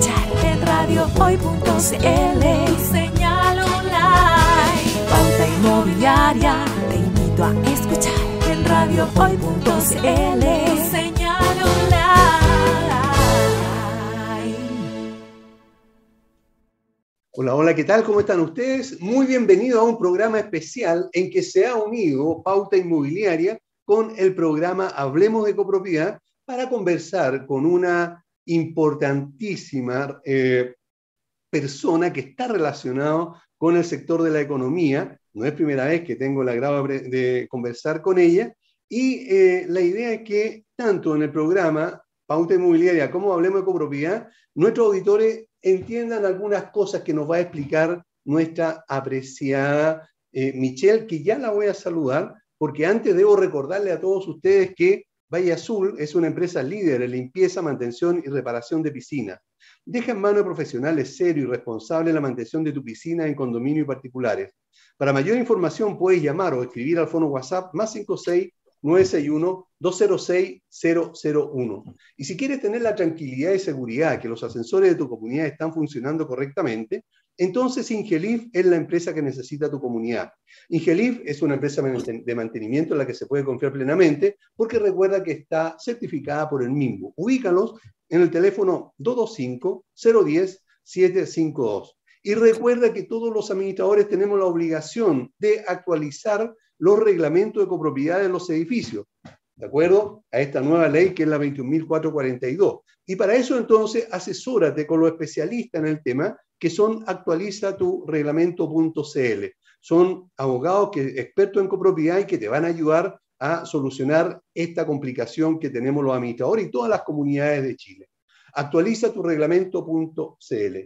escuchar en radiohoy.cl. Señal online. Pauta inmobiliaria. Te invito a escuchar en radiohoy.cl. Señal online. Hola, hola, ¿qué tal? ¿Cómo están ustedes? Muy bienvenido a un programa especial en que se ha unido Pauta Inmobiliaria con el programa Hablemos de Copropiedad para conversar con una importantísima eh, persona que está relacionado con el sector de la economía. No es primera vez que tengo la grava de conversar con ella. Y eh, la idea es que tanto en el programa Pauta Inmobiliaria como Hablemos de Copropiedad, nuestros auditores entiendan algunas cosas que nos va a explicar nuestra apreciada eh, Michelle, que ya la voy a saludar, porque antes debo recordarle a todos ustedes que Valle Azul es una empresa líder en limpieza, mantención y reparación de piscinas. Deja en manos de profesionales serios y responsables la mantención de tu piscina en condominio y particulares. Para mayor información puedes llamar o escribir al fono WhatsApp más 56 961-206-001. Y si quieres tener la tranquilidad y seguridad que los ascensores de tu comunidad están funcionando correctamente, entonces Ingelif es la empresa que necesita tu comunidad. Ingelif es una empresa de mantenimiento en la que se puede confiar plenamente porque recuerda que está certificada por el MIMBU. Ubícalos en el teléfono 225-010-752. Y recuerda que todos los administradores tenemos la obligación de actualizar los reglamentos de copropiedad de los edificios, ¿de acuerdo? A esta nueva ley que es la 21.442. Y para eso entonces asesórate con los especialistas en el tema, que son actualiza tu reglamento.cl. Son abogados que, expertos en copropiedad y que te van a ayudar a solucionar esta complicación que tenemos los administradores y todas las comunidades de Chile. Actualiza tu reglamento.cl.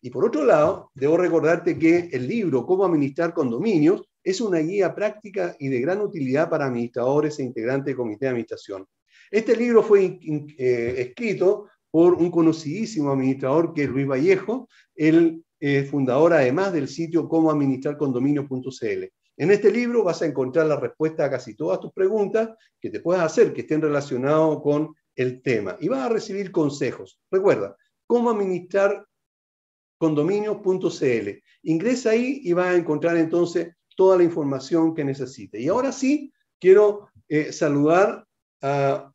Y por otro lado, debo recordarte que el libro Cómo administrar condominios es una guía práctica y de gran utilidad para administradores e integrantes de comité de administración. Este libro fue eh, escrito por un conocidísimo administrador que es Luis Vallejo, el eh, fundador además del sitio comoadministrarcondominio.cl. En este libro vas a encontrar la respuesta a casi todas tus preguntas que te puedas hacer que estén relacionados con el tema y vas a recibir consejos. Recuerda, cómo administrar condominios.cl. Ingresa ahí y vas a encontrar entonces toda la información que necesite. Y ahora sí, quiero eh, saludar a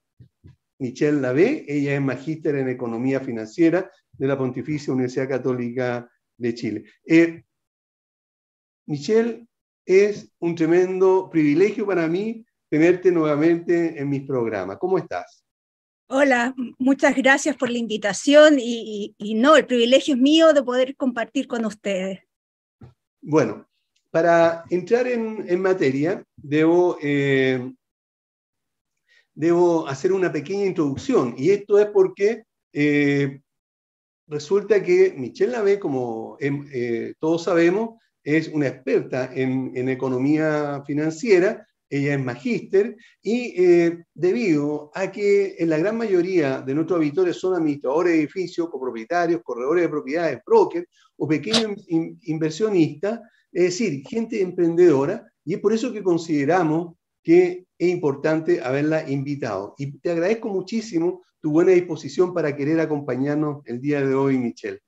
Michelle Lavé. Ella es magíster en Economía Financiera de la Pontificia Universidad Católica de Chile. Eh, Michelle, es un tremendo privilegio para mí tenerte nuevamente en mis programas. ¿Cómo estás? Hola, muchas gracias por la invitación y, no, el privilegio es mío de poder compartir con ustedes. Bueno, para entrar en, materia, debo, eh, debo hacer una pequeña introducción, y esto es porque eh, resulta que Michelle Lave, como em, eh, todos sabemos, es una experta en, economía financiera, ella es magíster, y debido a que en la gran mayoría de nuestros auditores son administradores de edificios, copropietarios, corredores de propiedades, brokers o pequeños inversionistas, es decir, gente emprendedora, y es por eso que consideramos que es importante haberla invitado. Y te agradezco muchísimo tu buena disposición para querer acompañarnos el día de hoy, Michelle.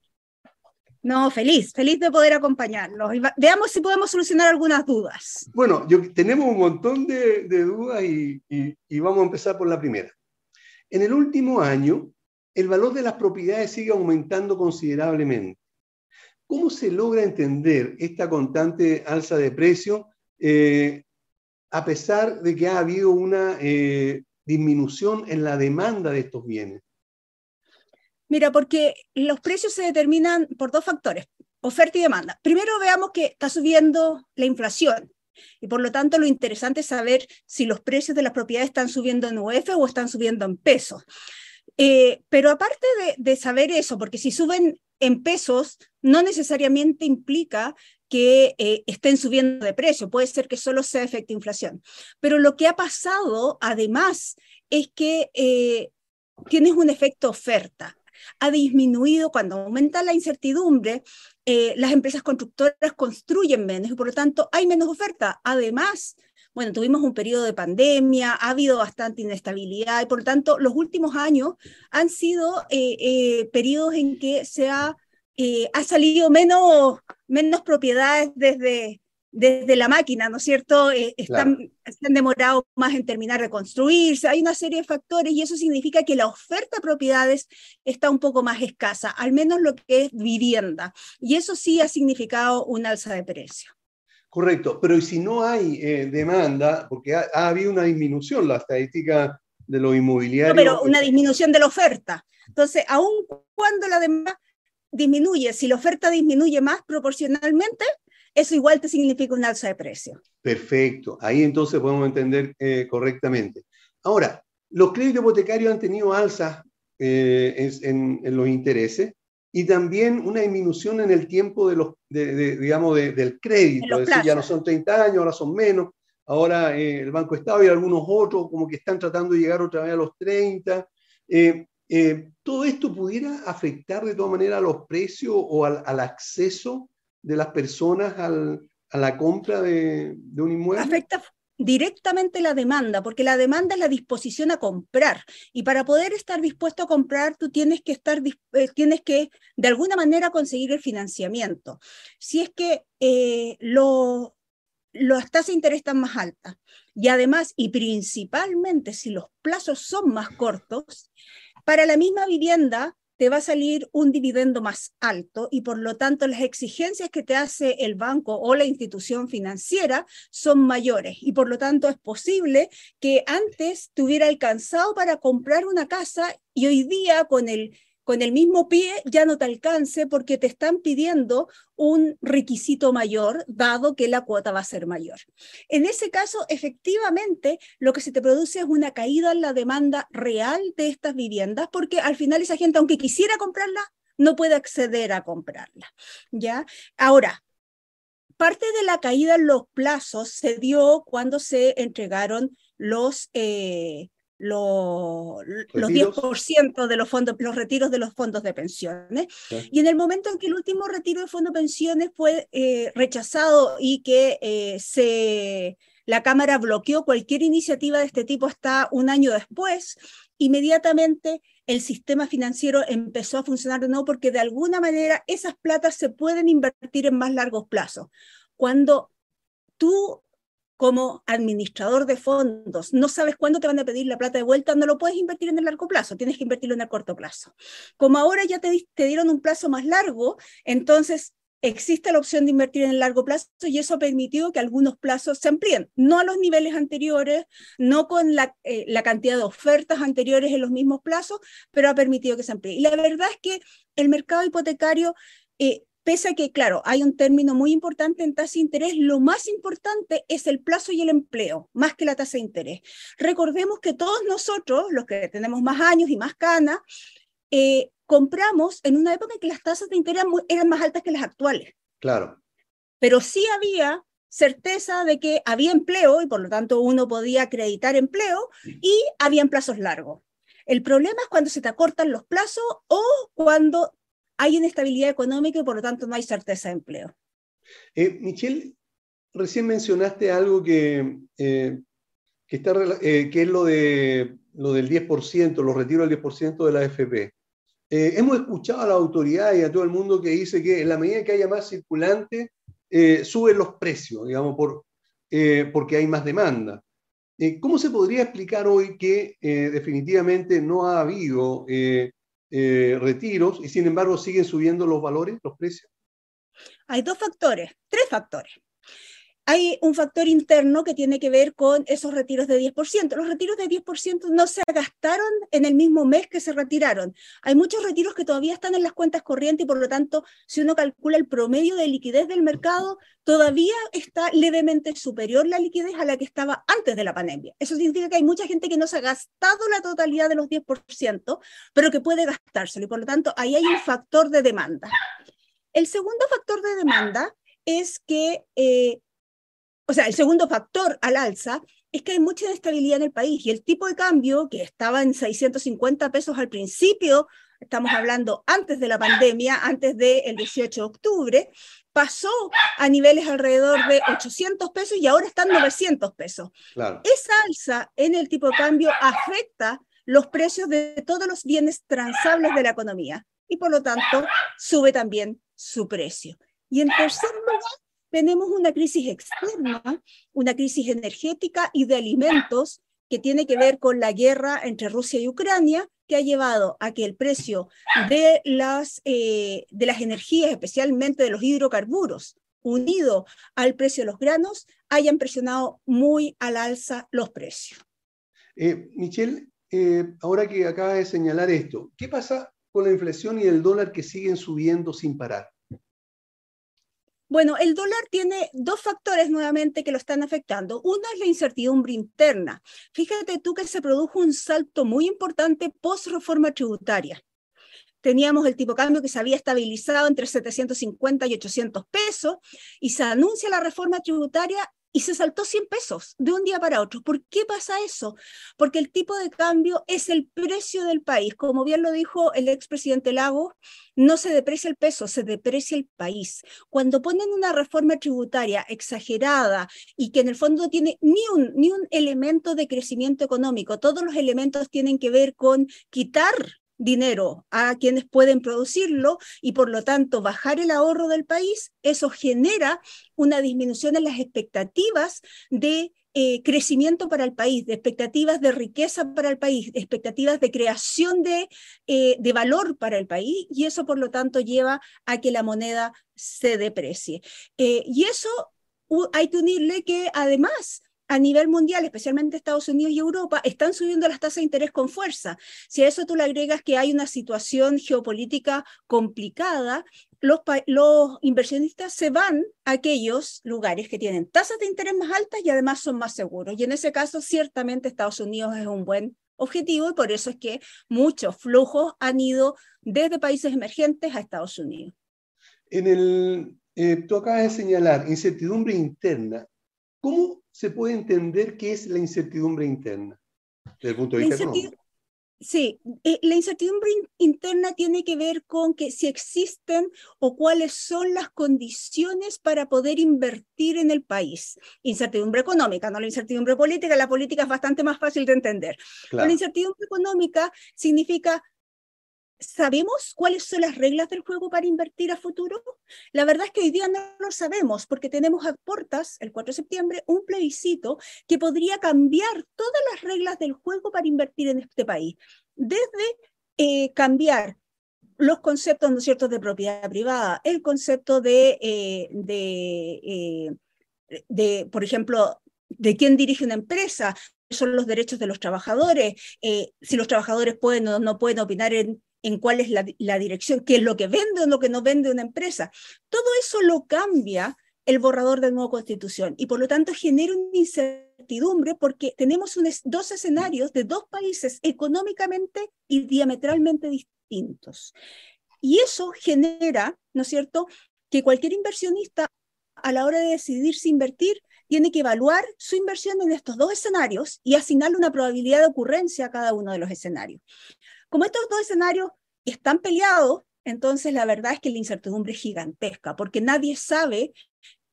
No, feliz, feliz de poder acompañarlos. Veamos si podemos solucionar algunas dudas. Bueno, yo, tenemos un montón de, dudas y, y vamos a empezar por la primera. En el último año, el valor de las propiedades sigue aumentando considerablemente. ¿Cómo se logra entender esta constante alza de precio eh, a pesar de que ha habido una eh, disminución en la demanda de estos bienes? Mira, porque los precios se determinan por dos factores, oferta y demanda. Primero veamos que está subiendo la inflación y por lo tanto lo interesante es saber si los precios de las propiedades están subiendo en UF o están subiendo en pesos. Eh, pero aparte de, saber eso, porque si suben en pesos, no necesariamente implica que eh, estén subiendo de precio, puede ser que solo sea efecto inflación. Pero lo que ha pasado, además, es que eh, tienes un efecto oferta. Ha disminuido cuando aumenta la incertidumbre, las empresas constructoras construyen menos y por lo tanto hay menos oferta. Además, bueno, tuvimos un periodo de pandemia, ha habido bastante inestabilidad y por lo tanto los últimos años han sido eh, eh, periodos en que se ha, eh, ha salido menos, menos propiedades desde, desde la máquina, ¿no es cierto? están, están demorados más en terminar de construirse, hay una serie de factores y eso significa que la oferta de propiedades está un poco más escasa, al menos lo que es vivienda. Y eso sí ha significado un alza de precio. Correcto, pero ¿y si no hay eh, demanda? Porque ha, habido una disminución, la estadística de los inmobiliarios. No, pero una disminución de la oferta. Entonces, aun cuando la demanda disminuye, si la oferta disminuye más proporcionalmente, eso igual te significa un alza de precio. Perfecto, ahí entonces podemos entender eh, correctamente. Ahora, los créditos hipotecarios han tenido alzas eh, en, en, los intereses, y también una disminución en el tiempo de los, de, digamos, del crédito, es decir, ya no son 30 años, ahora son menos, ahora eh, el Banco Estado y algunos otros como que están tratando de llegar otra vez a los 30. Eh, eh, ¿Todo esto pudiera afectar de todas maneras a los precios o al, acceso de las personas al, a la compra de, un inmueble? Afecta, directamente la demanda, porque la demanda es la disposición a comprar. Y para poder estar dispuesto a comprar, tú tienes que estar, eh, tienes que de alguna manera conseguir el financiamiento. Si es que eh, las tasas de interés están más altas y además y principalmente si los plazos son más cortos, para la misma vivienda te va a salir un dividendo más alto y por lo tanto las exigencias que te hace el banco o la institución financiera son mayores y por lo tanto es posible que antes te hubiera alcanzado para comprar una casa y hoy día con el con el mismo pie ya no te alcance porque te están pidiendo un requisito mayor, dado que la cuota va a ser mayor. En ese caso, efectivamente, lo que se te produce es una caída en la demanda real de estas viviendas, porque al final esa gente, aunque quisiera comprarla, no puede acceder a comprarla. ¿ya? Ahora, parte de la caída en los plazos se dio cuando se entregaron los... Eh, los, los 10% de los fondos, los retiros de los fondos de pensiones. Y en el momento en que el último retiro de fondos de pensiones fue eh, rechazado y que eh, se, la Cámara bloqueó cualquier iniciativa de este tipo hasta un año después, inmediatamente el sistema financiero empezó a funcionar de nuevo porque de alguna manera esas platas se pueden invertir en más largos plazos. Cuando tú como administrador de fondos no sabes cuándo te van a pedir la plata de vuelta, no lo puedes invertir en el largo plazo, tienes que invertirlo en el corto plazo. Como ahora ya te, dieron un plazo más largo, entonces existe la opción de invertir en el largo plazo y eso ha permitido que algunos plazos se amplíen, no a los niveles anteriores, no con la, eh, cantidad de ofertas anteriores en los mismos plazos, pero ha permitido que se amplíe. Y la verdad es que el mercado hipotecario eh, pese a que, claro, hay un término muy importante en tasa de interés, lo más importante es el plazo y el empleo, más que la tasa de interés. Recordemos que todos nosotros, los que tenemos más años y más canas, eh, compramos en una época en que las tasas de interés eran más altas que las actuales. Claro. Pero sí había certeza de que había empleo y por lo tanto uno podía acreditar empleo y habían plazos largos. El problema es cuando se te acortan los plazos o cuando hay inestabilidad económica y por lo tanto no hay certeza de empleo. Eh, Michelle, recién mencionaste algo que, eh, que, está, eh, que es lo, de, lo del 10%, los retiros del 10% de la AFP. hemos escuchado a la autoridad y a todo el mundo que dice que en la medida que haya más circulante, suben los precios, digamos, por, porque hay más demanda. ¿Cómo se podría explicar hoy que definitivamente no ha habido eh, retiros y sin embargo siguen subiendo los valores, los precios? Hay dos factores, tres factores. Hay un factor interno que tiene que ver con esos retiros de 10%. Los retiros de 10% no se gastaron en el mismo mes que se retiraron. Hay muchos retiros que todavía están en las cuentas corrientes y por lo tanto, si uno calcula el promedio de liquidez del mercado, todavía está levemente superior la liquidez a la que estaba antes de la pandemia. Eso significa que hay mucha gente que no se ha gastado la totalidad de los 10%, pero que puede gastárselo y por lo tanto ahí hay un factor de demanda. El segundo factor de demanda es que... Eh, o sea, el segundo factor al alza es que hay mucha inestabilidad en el país y el tipo de cambio que estaba en 650 pesos al principio, estamos hablando antes de la pandemia, antes del 18 de octubre, pasó a niveles alrededor de 800 pesos y ahora están 900 pesos. Esa alza en el tipo de cambio afecta los precios de todos los bienes transables de la economía y por lo tanto sube también su precio. Y en tercer lugar, tenemos una crisis externa, una crisis energética y de alimentos que tiene que ver con la guerra entre Rusia y Ucrania, que ha llevado a que el precio de las, eh, energías, especialmente de los hidrocarburos, unido al precio de los granos, hayan presionado muy al alza los precios. Eh, Michelle, eh, ahora que acaba de señalar esto, ¿qué pasa con la inflación y el dólar que siguen subiendo sin parar? Bueno, el dólar tiene dos factores nuevamente que lo están afectando. Uno es la incertidumbre interna. Fíjate tú que se produjo un salto muy importante post reforma tributaria. Teníamos el tipo de cambio que se había estabilizado entre 750 y 800 pesos y se anuncia la reforma tributaria y se saltó 100 pesos de un día para otro. ¿Por qué pasa eso? Porque el tipo de cambio es el precio del país. Como bien lo dijo el expresidente Lago, no se deprecia el peso, se deprecia el país. Cuando ponen una reforma tributaria exagerada y que en el fondo tiene ni un, ni un elemento de crecimiento económico, todos los elementos tienen que ver con quitar dinero a quienes pueden producirlo y por lo tanto bajar el ahorro del país, eso genera una disminución en las expectativas de eh, crecimiento para el país, de expectativas de riqueza para el país, de expectativas de creación de, eh, de valor para el país y eso por lo tanto lleva a que la moneda se deprecie. Eh, y eso hay que unirle que además a nivel mundial, especialmente Estados Unidos y Europa, están subiendo las tasas de interés con fuerza. Si a eso tú le agregas que hay una situación geopolítica complicada, los, los, inversionistas se van a aquellos lugares que tienen tasas de interés más altas y además son más seguros. Y en ese caso, ciertamente Estados Unidos es un buen objetivo y por eso es que muchos flujos han ido desde países emergentes a Estados Unidos. En el, eh, tú acabas de señalar incertidumbre interna. ¿Cómo se puede entender qué es la incertidumbre interna desde el punto de vista económico? Sí, eh, la incertidumbre interna tiene que ver con que si existen o cuáles son las condiciones para poder invertir en el país. Incertidumbre económica, no la incertidumbre política, la política es bastante más fácil de entender. La incertidumbre económica significa ¿Sabemos cuáles son las reglas del juego para invertir a futuro? La verdad es que hoy día no lo sabemos porque tenemos a puertas, el 4 de septiembre, un plebiscito que podría cambiar todas las reglas del juego para invertir en este país. Desde eh, cambiar los conceptos, ¿no de propiedad privada, el concepto de, eh, de, eh, de, por ejemplo, de quién dirige una empresa, son los derechos de los trabajadores, si los trabajadores pueden o no pueden opinar en en cuál es la, dirección, qué es lo que vende o lo que no vende una empresa. Todo eso lo cambia el borrador de nueva constitución y por lo tanto genera una incertidumbre porque tenemos dos escenarios de dos países económicamente y diametralmente distintos. Y eso genera, ¿no es cierto?, que cualquier inversionista a la hora de decidir si invertir tiene que evaluar su inversión en estos dos escenarios y asignarle una probabilidad de ocurrencia a cada uno de los escenarios. Como estos dos escenarios están peleados, entonces la verdad es que la incertidumbre es gigantesca, porque nadie sabe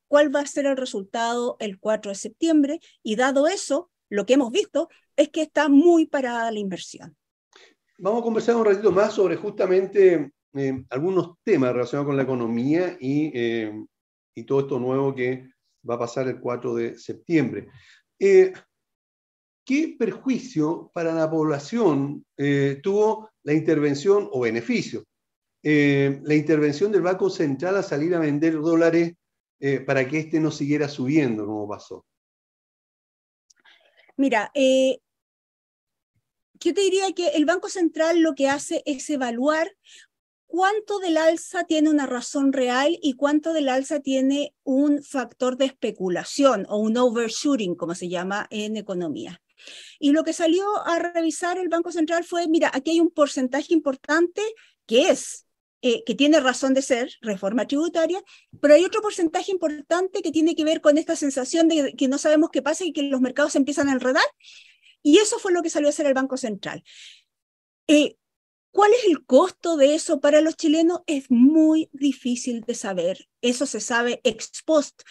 cuál va a ser el resultado el 4 de septiembre y dado eso, lo que hemos visto es que está muy parada la inversión. Vamos a conversar un ratito más sobre justamente eh, algunos temas relacionados con la economía y, eh, y, todo esto nuevo que va a pasar el 4 de septiembre. Eh, ¿Qué perjuicio para la población eh, tuvo la intervención o beneficio? Eh, la intervención del Banco Central a salir a vender dólares eh, para que éste no siguiera subiendo como pasó. Mira, yo te diría que el Banco Central lo que hace es evaluar cuánto del alza tiene una razón real y cuánto del alza tiene un factor de especulación o un overshooting, como se llama en economía. Y lo que salió a revisar el Banco Central fue, mira, aquí hay un porcentaje importante que es eh, que tiene razón de ser, reforma tributaria, pero hay otro porcentaje importante que tiene que ver con esta sensación de que no sabemos qué pasa y que los mercados empiezan a enredar. Y eso fue lo que salió a hacer el Banco Central. Eh, ¿Cuál es el costo de eso para los chilenos? Es muy difícil de saber. Eso se sabe ex post.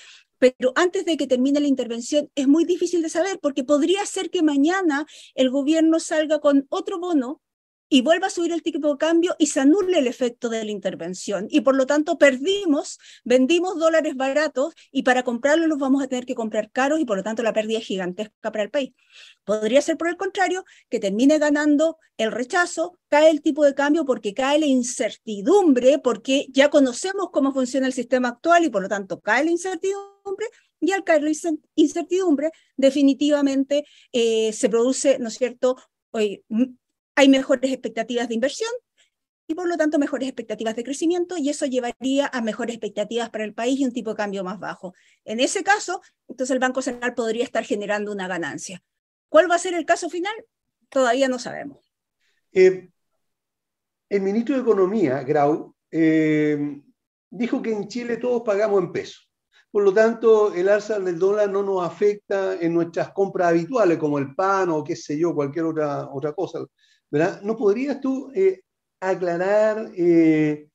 Pero antes de que termine la intervención es muy difícil de saber porque podría ser que mañana el gobierno salga con otro bono y vuelva a subir el tipo de cambio y se anule el efecto de la intervención. Y por lo tanto perdimos, vendimos dólares baratos y para comprarlos los vamos a tener que comprar caros y por lo tanto la pérdida es gigantesca para el país. Podría ser por el contrario que termine ganando el rechazo, cae el tipo de cambio porque cae la incertidumbre, porque ya conocemos cómo funciona el sistema actual y por lo tanto cae la incertidumbre y al caer la incertidumbre, definitivamente eh, se produce, ¿no es cierto?, hay mejores expectativas de inversión y por lo tanto mejores expectativas de crecimiento y eso llevaría a mejores expectativas para el país y un tipo de cambio más bajo. En ese caso, entonces el Banco Central podría estar generando una ganancia. ¿Cuál va a ser el caso final? Todavía no sabemos. Eh, el ministro de Economía, Grau, eh, dijo que en Chile todos pagamos en pesos. Por lo tanto, el alza del dólar no nos afecta en nuestras compras habituales, como el pan o qué sé yo, cualquier otra, otra cosa. ¿No podrías tú eh, aclarar eh,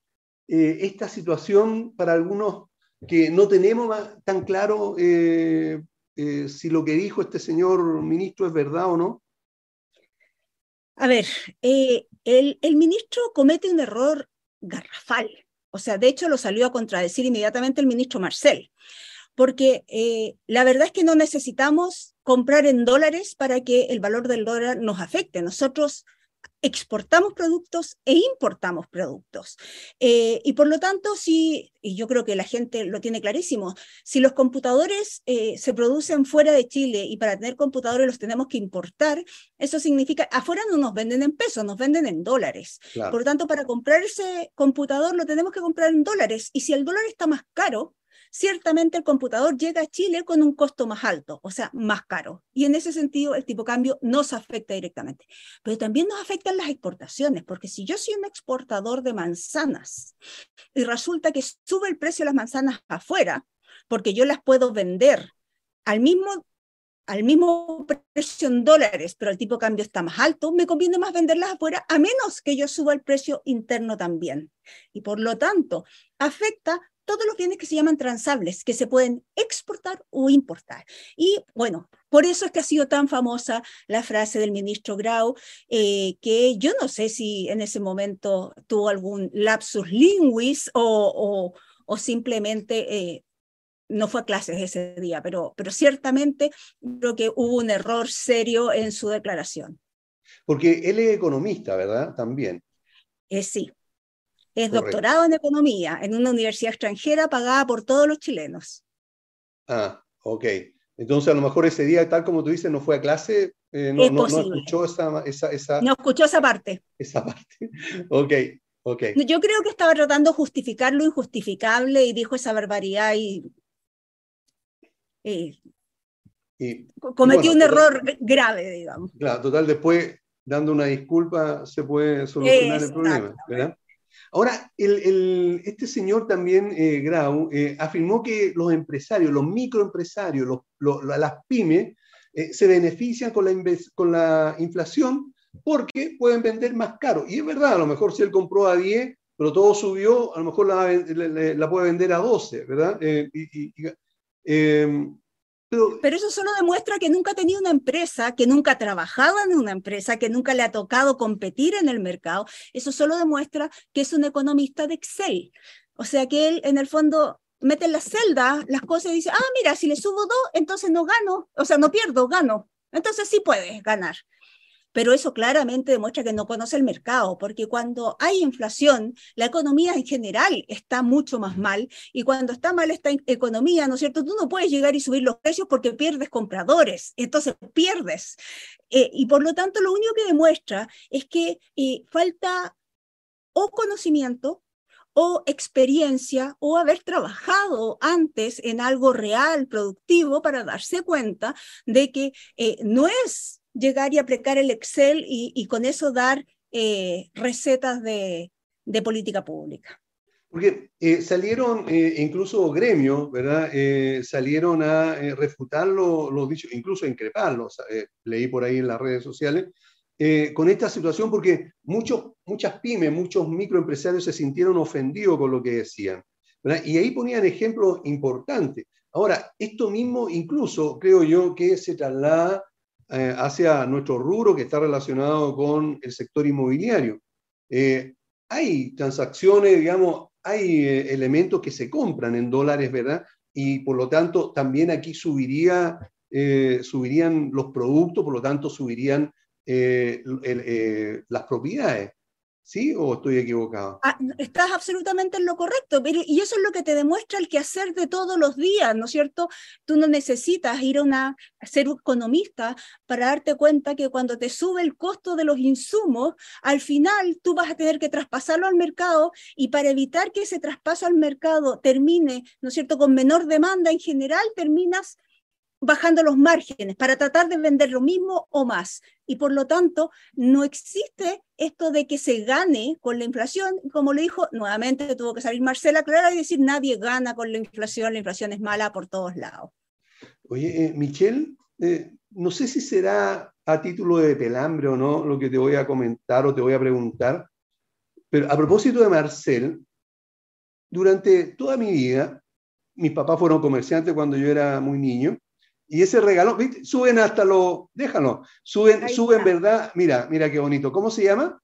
eh, esta situación para algunos que no tenemos tan claro si lo que dijo este señor ministro es verdad o no? A ver, el ministro comete un error garrafal. O sea, de hecho lo salió a contradecir inmediatamente el ministro Marcel, porque la verdad es que no necesitamos comprar en dólares para que el valor del dólar nos afecte. Nosotros exportamos productos e importamos productos. Eh, y por lo tanto, si, y yo creo que la gente lo tiene clarísimo, si los computadores eh, se producen fuera de Chile y para tener computadores los tenemos que importar, eso significa, afuera no nos venden en pesos, nos venden en dólares. Por lo tanto, para comprar ese computador lo tenemos que comprar en dólares. Y si el dólar está más caro, ciertamente el computador llega a Chile con un costo más alto, o sea, más caro. Y en ese sentido, el tipo de cambio nos afecta directamente. Pero también nos afectan las exportaciones, porque si yo soy un exportador de manzanas y resulta que sube el precio de las manzanas afuera, porque yo las puedo vender al mismo al mismo precio en dólares, pero el tipo de cambio está más alto, me conviene más venderlas afuera, a menos que yo suba el precio interno también. Y por lo tanto, afecta todos los bienes que se llaman transables, que se pueden exportar o importar. Y bueno, por eso es que ha sido tan famosa la frase del ministro Grau, eh, que yo no sé si en ese momento tuvo algún lapsus linguis o, o, simplemente eh, no fue a clases ese día, pero, pero ciertamente creo que hubo un error serio en su declaración. Porque él es economista, ¿verdad? También. Eh, sí. Es doctorado en economía en una universidad extranjera pagada por todos los chilenos. Ah, ok. Entonces, a lo mejor ese día, tal como tú dices, no fue a clase, eh, no, no, escuchó esa, esa, esa, No escuchó esa parte. Esa parte. Ok, ok. Yo creo que estaba tratando de justificar lo injustificable y dijo esa barbaridad y. cometió un error grave, digamos. Claro, total, después, dando una disculpa, se puede solucionar el problema, ¿verdad? Ahora, el, este señor también, eh, Grau, eh, afirmó que los empresarios, los microempresarios, las pymes, eh, se benefician con la, con la inflación porque pueden vender más caro. Y es verdad, a lo mejor si él compró a 10, pero todo subió, a lo mejor la, puede vender a 12, ¿verdad? y, em, pero, eso solo demuestra que nunca ha tenido una empresa, que nunca ha trabajado en una empresa, que nunca le ha tocado competir en el mercado. Eso solo demuestra que es un economista de Excel. O sea que él, en el fondo, mete en la celda las cosas y dice, ah, mira, si le subo dos, entonces no gano, o sea, no pierdo, gano. Entonces sí puedes ganar pero eso claramente demuestra que no conoce el mercado, porque cuando hay inflación, la economía en general está mucho más mal, y cuando está mal esta economía, ¿no es cierto? Tú no puedes llegar y subir los precios porque pierdes compradores, entonces pierdes. Eh, y por lo tanto, lo único que demuestra es que eh, falta o conocimiento o experiencia o haber trabajado antes en algo real, productivo, para darse cuenta de que eh, no es llegar y aplicar el Excel y, con eso dar eh, recetas de, de política pública. Porque eh, salieron, eh, incluso gremios, ¿verdad? Eh, salieron a refutar los dichos, incluso a increparlos, leí por ahí en las redes sociales, con esta situación porque muchos, muchas pymes, muchos microempresarios se sintieron ofendidos con lo que decían. Y ahí ponían ejemplos importantes. Ahora, esto mismo incluso creo yo que se traslada hacia nuestro rubro que está relacionado con el sector inmobiliario. hay transacciones, digamos, hay eh, elementos que se compran en dólares, ¿verdad? Y por lo tanto, también aquí subiría, eh, subirían los productos, por lo tanto, subirían eh, las propiedades. ¿Sí o estoy equivocado? Ah, estás absolutamente en lo correcto, y eso es lo que te demuestra el quehacer de todos los días, ¿no es cierto? Tú no necesitas ir a, una, a ser economista para darte cuenta que cuando te sube el costo de los insumos, al final tú vas a tener que traspasarlo al mercado y para evitar que ese traspaso al mercado termine, ¿no es cierto?, con menor demanda en general, terminas bajando los márgenes para tratar de vender lo mismo o más. Y por lo tanto, no existe esto de que se gane con la inflación. Como le dijo, nuevamente tuvo que salir Marcela Clara y decir, nadie gana con la inflación, la inflación es mala por todos lados. Oye, eh, Michelle, eh, no sé si será a título de pelambre o no lo que te voy a comentar o te voy a preguntar, pero a propósito de Marcel, durante toda mi vida, mis papás fueron comerciantes cuando yo era muy niño, y ese regalo, ¿viste? suben hasta lo, déjalo, suben, suben, ¿verdad? Mira, mira qué bonito. ¿Cómo se llama?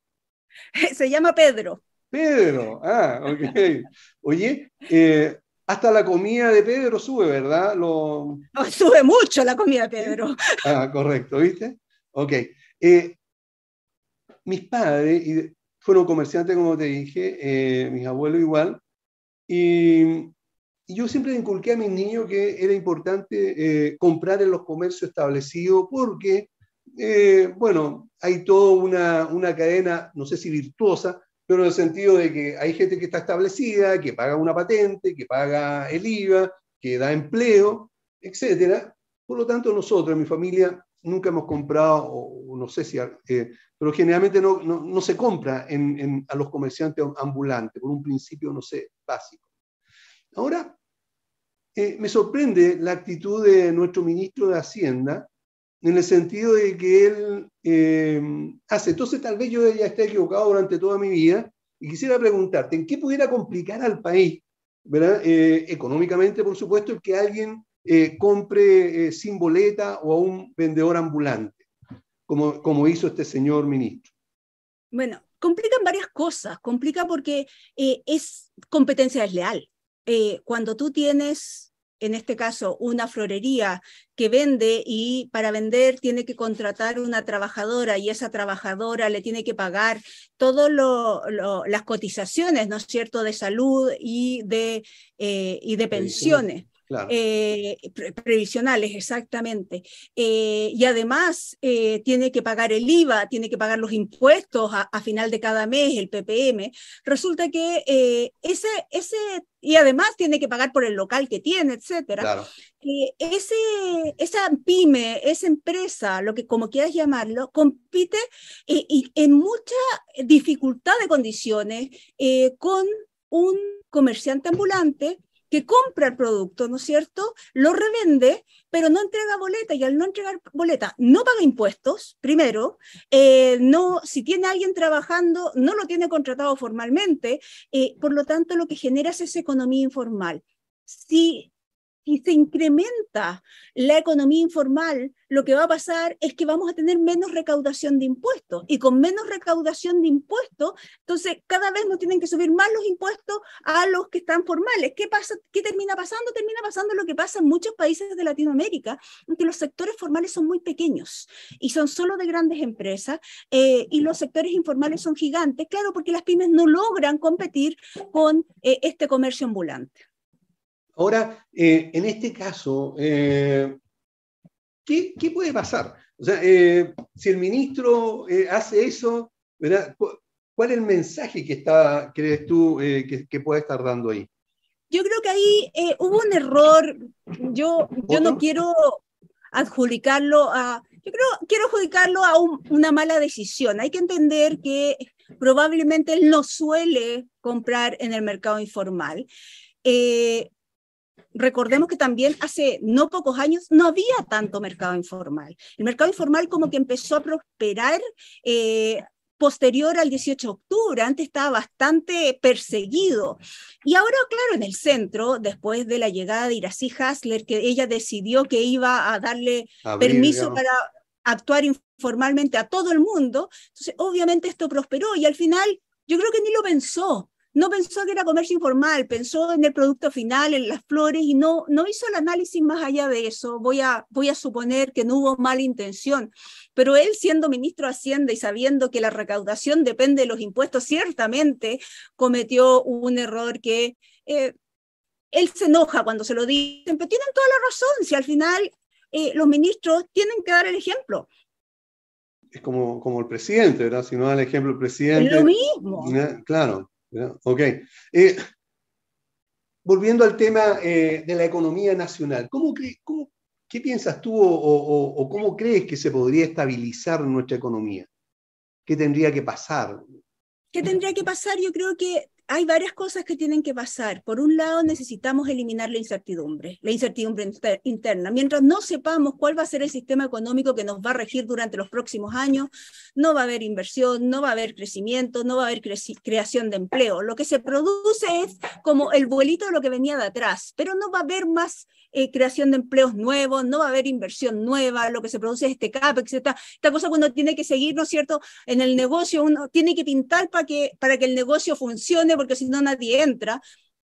Se llama Pedro. Pedro, ah, ok. Oye, eh, hasta la comida de Pedro sube, ¿verdad? Lo... sube mucho la comida de Pedro. Ah, correcto, ¿viste? Ok. Eh, mis padres fueron comerciantes, como te dije, eh, mis abuelos igual, y y yo siempre inculqué a mis niños que era importante eh, comprar en los comercios establecidos porque, eh, bueno, hay toda una, una, cadena, no sé si virtuosa, pero en el sentido de que hay gente que está establecida, que paga una patente, que paga el IVA, que da empleo, etc. Por lo tanto, nosotros, mi familia, nunca hemos comprado, o, no sé si, eh, pero generalmente no, no, se compra en, a los comerciantes ambulantes, por un principio, no sé, básico. Ahora, eh, me sorprende la actitud de nuestro ministro de Hacienda en el sentido de que él eh, hace, entonces tal vez yo ya esté equivocado durante toda mi vida y quisiera preguntarte, ¿en qué pudiera complicar al país. Eh, económicamente, por supuesto, que alguien compre sin boleta o a un vendedor ambulante, como, como hizo este señor ministro? Bueno, complican varias cosas. Complica porque es competencia desleal. Eh, cuando tú tienes, en este caso, una florería que vende y para vender tiene que contratar una trabajadora y esa trabajadora le tiene que pagar todas las cotizaciones, ¿no es cierto?, de salud y de, eh, y de pensiones. Eh, previsionales, exactamente. Eh, y además eh, tiene que pagar el IVA, tiene que pagar los impuestos a, final de cada mes, el PPM. Resulta que ese, ese, y además tiene que pagar por el local que tiene, etcétera. ese, esa pyme, esa empresa, lo que como quieras llamarlo, compite y en mucha dificultad de condiciones con un comerciante ambulante que compra el producto, ¿no es cierto? Lo revende, pero no entrega boleta y al no entregar boleta no paga impuestos, primero, eh, no, si tiene alguien trabajando, no lo tiene contratado formalmente, eh, por lo tanto lo que genera es esa economía informal. Si si se incrementa la economía informal, lo que va a pasar es que vamos a tener menos recaudación de impuestos. Y con menos recaudación de impuestos, entonces cada vez nos tienen que subir más los impuestos a los que están formales. ¿Qué, pasa, qué termina pasando? Termina pasando lo que pasa en muchos países de Latinoamérica, en que los sectores formales son muy pequeños y son solo de grandes empresas eh, y los sectores informales son gigantes, claro, porque las pymes no logran competir con eh, este comercio ambulante. Ahora, eh, en este caso, eh, ¿qué, puede pasar? O sea, eh, si el ministro hace eso, ¿cuál es el mensaje que está, crees tú que, puede estar dando ahí? Yo creo que ahí hubo un error. Yo, yo no quiero adjudicarlo a Yo creo, quiero adjudicarlo a una mala decisión. Hay que entender que probablemente él no suele comprar en el mercado informal. Eh, recordemos que también hace no pocos años no había tanto mercado informal. El mercado informal como que empezó a prosperar eh, posterior al 18 de octubre, antes estaba bastante perseguido. Y ahora, claro, en el centro, después de la llegada de Iracy Hasler, que ella decidió que iba a darle permiso para actuar informalmente a todo el mundo, entonces obviamente esto prosperó y al final yo creo que ni lo pensó no pensó que era comercio informal, pensó en el producto final, en las flores y no, no hizo el análisis más allá de eso. Voy a, voy a suponer que no hubo mala intención, pero él siendo ministro de Hacienda y sabiendo que la recaudación depende de los impuestos, ciertamente cometió un error que eh, él se enoja cuando se lo dicen, pero tienen toda la razón, si al final eh, los ministros tienen que dar el ejemplo es como, como el presidente, ¿verdad? Si no da el ejemplo el presidente. Es lo mismo. Claro, Ok. Eh, volviendo al tema eh, de la economía nacional, ¿cómo, ¿qué piensas tú o, cómo crees que se podría estabilizar nuestra economía? ¿Qué tendría que pasar? ¿Qué tendría que pasar? Yo creo que hay varias cosas que tienen que pasar. Por un lado, necesitamos eliminar la incertidumbre, la incertidumbre interna. Mientras no sepamos cuál va a ser el sistema económico que nos va a regir durante los próximos años, no va a haber inversión, no va a haber crecimiento, no va a haber creación de empleo. Lo que se produce es como el vuelito de lo que venía de atrás, pero no va a haber más eh, creación de empleos nuevos, no va a haber inversión nueva, lo que se produce es este CAPEX, esta, esta cosa cuando tiene que seguir, ¿no es cierto? En el negocio uno tiene que pintar para que, para que el negocio funcione, porque si no nadie entra,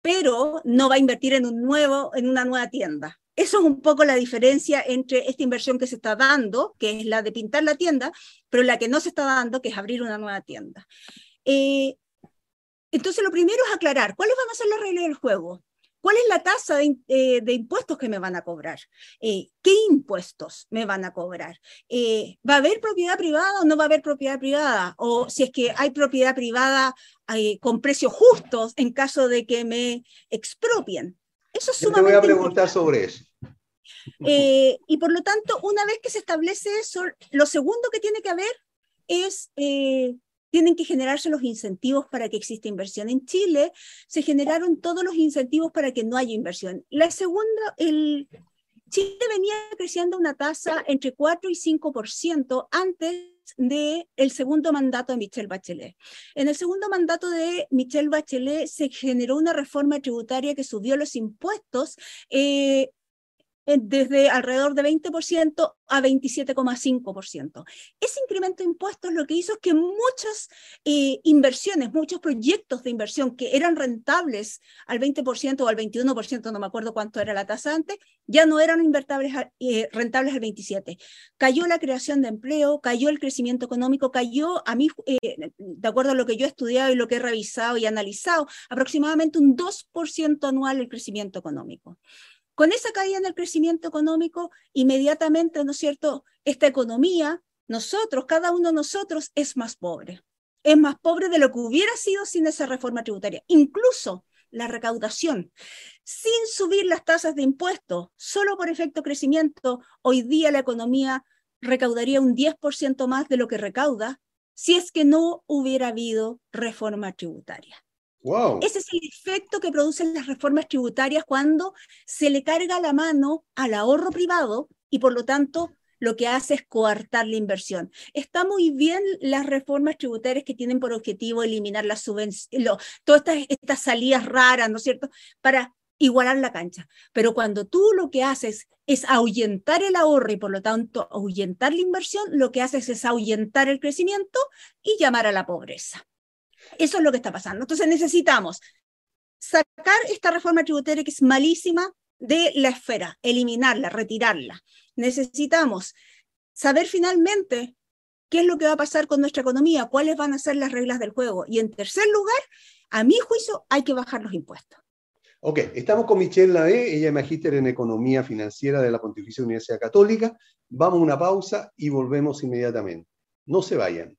pero no va a invertir en, un nuevo, en una nueva tienda. Eso es un poco la diferencia entre esta inversión que se está dando, que es la de pintar la tienda, pero la que no se está dando, que es abrir una nueva tienda. Eh, entonces, lo primero es aclarar cuáles van a ser las reglas del juego. ¿Cuál es la tasa de, eh, impuestos que me van a cobrar? Eh, ¿Qué impuestos me van a cobrar? Eh, ¿Va a haber propiedad privada o no va a haber propiedad privada? O si es que hay propiedad privada con precios justos en caso de que me expropien. Eso es sumamente Te voy a preguntar sobre eso. y por lo tanto, una vez que se establece eso, lo segundo que tiene que haber es tienen que generarse los incentivos para que exista inversión. En Chile se generaron todos los incentivos para que no haya inversión. La segunda, el, Chile venía creciendo una tasa entre 4 y 5% antes del el segundo mandato de Michelle Bachelet. En el segundo mandato de Michelle Bachelet se generó una reforma tributaria que subió los impuestos eh, desde alrededor de 20% a 27,5%. Ese incremento de impuestos lo que hizo es que muchas eh, inversiones, muchos proyectos de inversión que eran rentables al 20% o al 21%, no me acuerdo cuánto era la tasa antes, ya no eran eh, rentables al 27%. Cayó la creación de empleo, cayó el crecimiento económico, cayó, a mí, eh, de acuerdo a lo que yo he estudiado y lo que he revisado y analizado, aproximadamente un 2% anual el crecimiento económico. Con esa caída en el crecimiento económico, inmediatamente, ¿no es cierto?, esta economía, nosotros, cada uno de nosotros es más pobre. Es más pobre de lo que hubiera sido sin esa reforma tributaria. Incluso la recaudación, sin subir las tasas de impuestos, solo por efecto crecimiento, hoy día la economía recaudaría un 10% más de lo que recauda si es que no hubiera habido reforma tributaria. Ese es el efecto que producen las reformas tributarias cuando se le carga la mano al ahorro privado y por lo tanto lo que hace es coartar la inversión. Está muy bien las reformas tributarias que tienen por objetivo eliminar las subvenciones, todas estas, estas salidas raras, ¿no es cierto?, para igualar la cancha. Pero cuando tú lo que haces es ahuyentar el ahorro y por lo tanto ahuyentar la inversión, lo que haces es ahuyentar el crecimiento y llamar a la pobreza. Eso es lo que está pasando. Entonces necesitamos sacar esta reforma tributaria que es malísima de la esfera, eliminarla, retirarla. Necesitamos saber finalmente qué es lo que va a pasar con nuestra economía, cuáles van a ser las reglas del juego. Y en tercer lugar, a mi juicio, hay que bajar los impuestos. Ok, estamos con Michelle Lae, ella es magíster en Economía Financiera de la Pontificia Universidad Católica. Vamos a una pausa y volvemos inmediatamente. No se vayan.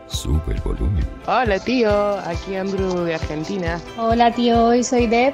sube el volumen. Hola tío, aquí Andrew de Argentina. Hola tío, hoy soy Deb.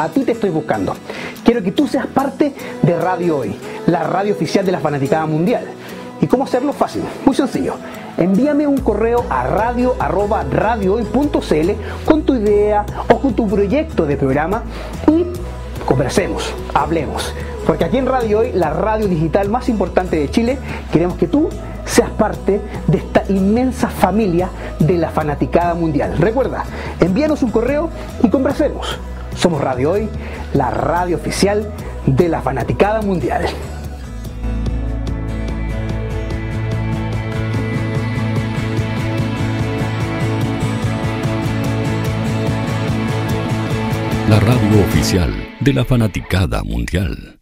a ti te estoy buscando. Quiero que tú seas parte de Radio Hoy, la radio oficial de la fanaticada mundial. ¿Y cómo hacerlo? Fácil, muy sencillo. Envíame un correo a radio arroba con tu idea o con tu proyecto de programa y conversemos, hablemos. Porque aquí en Radio Hoy, la radio digital más importante de Chile, queremos que tú seas parte de esta inmensa familia de la fanaticada mundial. Recuerda, envíanos un correo y conversemos. Somos Radio Hoy, la radio oficial de la fanaticada mundial. La radio oficial de la fanaticada mundial.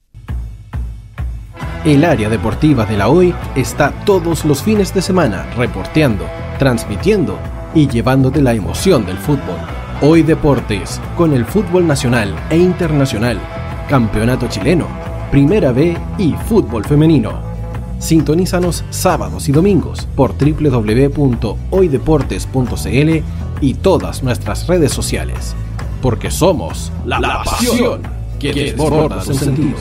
El área deportiva de la Hoy está todos los fines de semana reporteando, transmitiendo y llevándote la emoción del fútbol. Hoy Deportes, con el fútbol nacional e internacional, campeonato chileno, primera B y fútbol femenino. Sintonízanos sábados y domingos por www.hoydeportes.cl y todas nuestras redes sociales. Porque somos la, pasión que desborda sus sentidos.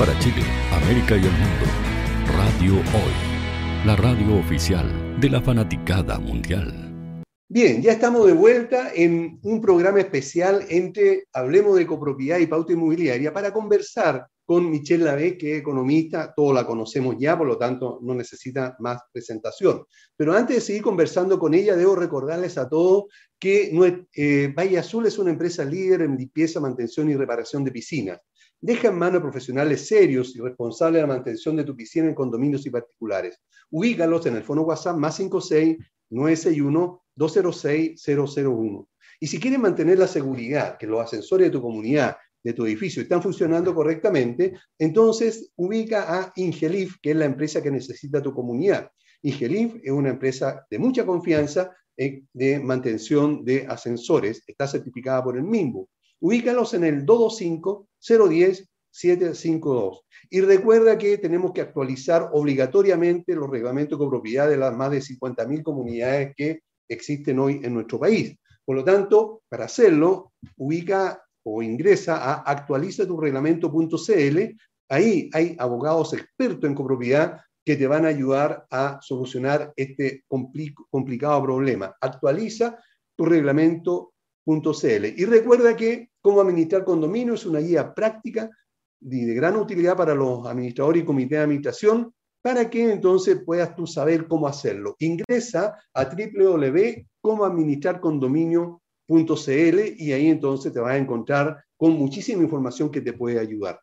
para Chile, América y el mundo. Radio Hoy, la radio oficial de la fanaticada mundial. Bien, ya estamos de vuelta en un programa especial entre Hablemos de Copropiedad y Pauta Inmobiliaria para conversar con Michelle Lave, que es economista, todos la conocemos ya, por lo tanto no necesita más presentación. Pero antes de seguir conversando con ella, debo recordarles a todos que eh, Valle Azul es una empresa líder en limpieza, mantención y reparación de piscinas. Deja en manos profesionales serios y responsables la mantención de tu piscina en condominios y particulares. Ubícalos en el fono WhatsApp más 56 961 206 001. Y si quieres mantener la seguridad, que los ascensores de tu comunidad, de tu edificio están funcionando correctamente, entonces ubica a Ingelif, que es la empresa que necesita tu comunidad. Ingelif es una empresa de mucha confianza eh, de mantención de ascensores, está certificada por el MIMBU. Ubícalos en el 225-010-752. Y recuerda que tenemos que actualizar obligatoriamente los reglamentos de copropiedad de las más de 50.000 comunidades que existen hoy en nuestro país. Por lo tanto, para hacerlo, ubica o ingresa a actualizaturreglamento.cl. Ahí hay abogados expertos en copropiedad que te van a ayudar a solucionar este complicado problema. Actualiza tu reglamento y recuerda que cómo administrar condominio es una guía práctica y de gran utilidad para los administradores y comités de administración para que entonces puedas tú saber cómo hacerlo. Ingresa a www.comoadministrarcondominio.cl y ahí entonces te vas a encontrar con muchísima información que te puede ayudar.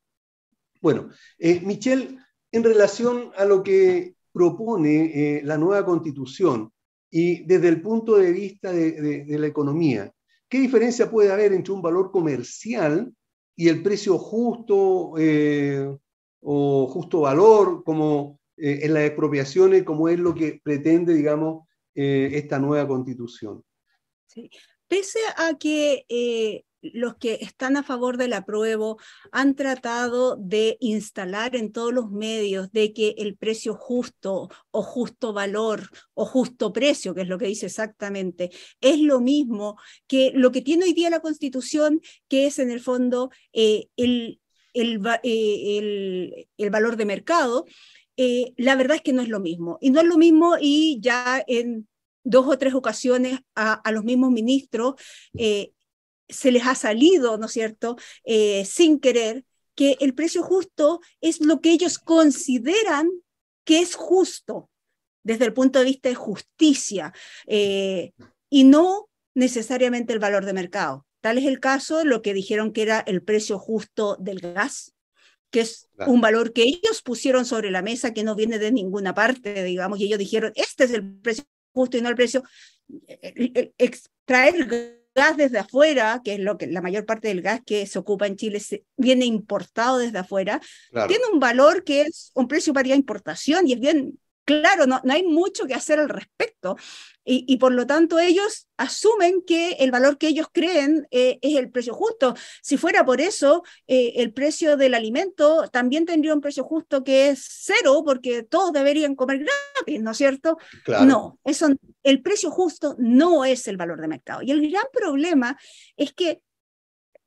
Bueno, eh, Michelle, en relación a lo que propone eh, la nueva constitución y desde el punto de vista de la economía, ¿Qué diferencia puede haber entre un valor comercial y el precio justo eh, o justo valor, como eh, en las expropiaciones, como es lo que pretende, digamos, eh, esta nueva constitución? Pese a que los que están a favor del apruebo han tratado de instalar en todos los medios de que el precio justo o justo valor o justo precio, que es lo que dice exactamente, es lo mismo que lo que tiene hoy día la Constitución, que es en el fondo eh, el, eh, el, el, valor de mercado. Eh, la verdad es que no es lo mismo. Y no es lo mismo y ya en dos o tres ocasiones a, a los mismos ministros se les ha salido, ¿no es cierto?, eh, sin querer, que el precio justo es lo que ellos consideran que es justo desde el punto de vista de justicia eh, y no necesariamente el valor de mercado. Tal es el caso de lo que dijeron que era el precio justo del gas, que es un valor que ellos pusieron sobre la mesa que no viene de ninguna parte, digamos, y ellos dijeron, este es el precio justo y no el precio. Eh, extraer gas desde afuera, que es lo que la mayor parte del gas que se ocupa en Chile viene importado desde afuera, tiene un valor que es un precio para importación y es bien claro, no, no hay mucho que hacer al respecto. Y, por lo tanto ellos asumen que el valor que ellos creen eh, es el precio justo. Si fuera por eso, eh, el precio del alimento también tendría un precio justo que es cero, porque todos deberían comer gratis, ¿no es cierto? No, eso, el precio justo no es el valor de mercado. Y el gran problema es que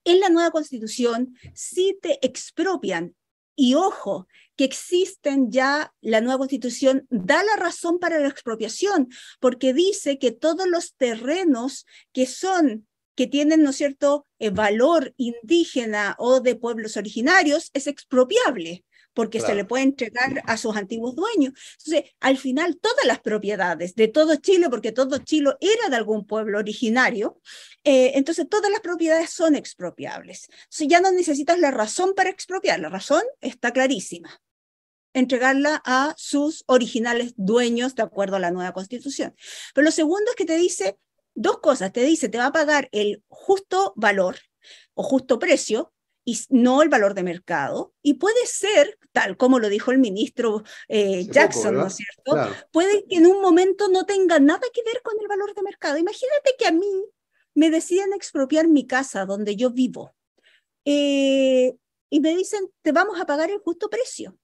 en la nueva constitución sí te expropian y ojo, que existen ya, la nueva constitución da la razón para la expropiación, porque dice que todos los terrenos que son que tienen, ¿no es cierto?, eh, valor indígena o de pueblos originarios, es expropiable porque se le puede entregar a sus antiguos dueños. Entonces, al final, todas las propiedades de todo Chile, porque todo Chile era de algún pueblo originario, eh, entonces todas las propiedades son expropiables. Entonces, ya no necesitas la razón para expropiar, la razón está clarísima entregarla a sus originales dueños de acuerdo a la nueva constitución. Pero lo segundo es que te dice dos cosas, te dice, te va a pagar el justo valor o justo precio y no el valor de mercado. Y puede ser, tal como lo dijo el ministro eh, Jackson, ¿no es cierto? Puede que en un momento no tenga nada que ver con el valor de mercado. Imagínate que a mí me decían expropiar mi casa donde yo vivo. Eh, y me dicen, te vamos a pagar el justo precio.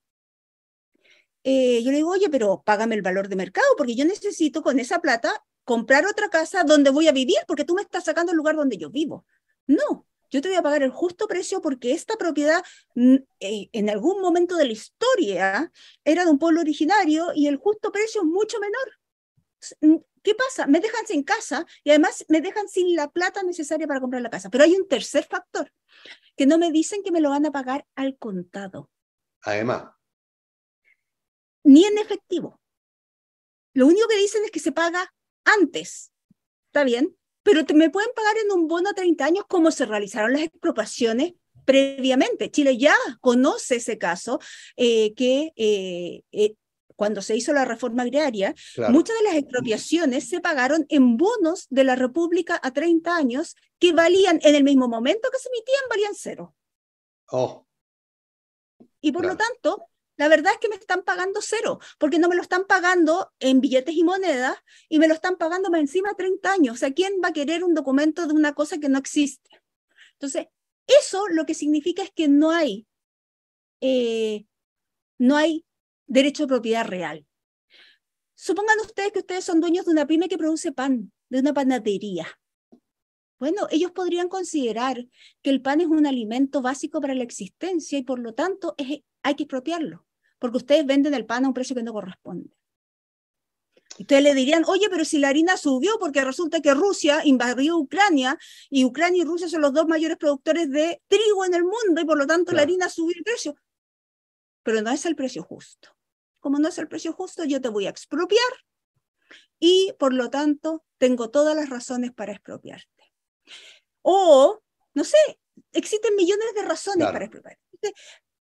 Eh, yo le digo, oye, pero págame el valor de mercado, porque yo necesito con esa plata comprar otra casa donde voy a vivir, porque tú me estás sacando el lugar donde yo vivo. No, yo te voy a pagar el justo precio porque esta propiedad mm, eh, en algún momento de la historia era de un pueblo originario y el justo precio es mucho menor. Mm, ¿Qué pasa? Me dejan sin casa y además me dejan sin la plata necesaria para comprar la casa. Pero hay un tercer factor, que no me dicen que me lo van a pagar al contado. Además. Ni en efectivo. Lo único que dicen es que se paga antes. ¿Está bien? pero te, me pueden pagar en un bono a 30 años como se realizaron las expropiaciones previamente. Chile ya conoce ese caso eh, que eh, eh, cuando se hizo la reforma agraria, muchas de las expropiaciones se pagaron en bonos de la República a 30 años que valían en el mismo momento que se emitían, valían cero. Oh. Y por lo tanto, la verdad es que me están pagando cero, porque no me lo están pagando en billetes y monedas y me lo están pagando más encima 30 años. O sea, ¿quién va a querer un documento de una cosa que no existe? Entonces, eso lo que significa es que no hay, eh, no hay derecho de propiedad real. Supongan ustedes que ustedes son dueños de una pyme que produce pan, de una panadería. Bueno, ellos podrían considerar que el pan es un alimento básico para la existencia y por lo tanto hay que expropiarlo porque ustedes venden el pan a un precio que no corresponde. Ustedes le dirían, oye, pero si la harina subió porque resulta que Rusia invadió Ucrania y Ucrania y Rusia son los dos mayores productores de trigo en el mundo y por lo tanto la harina subió el precio. Pero no es el precio justo. Como no es el precio justo, yo te voy a expropiar y por lo tanto tengo todas las razones para expropiarte. O, no sé, existen millones de razones para expropiar.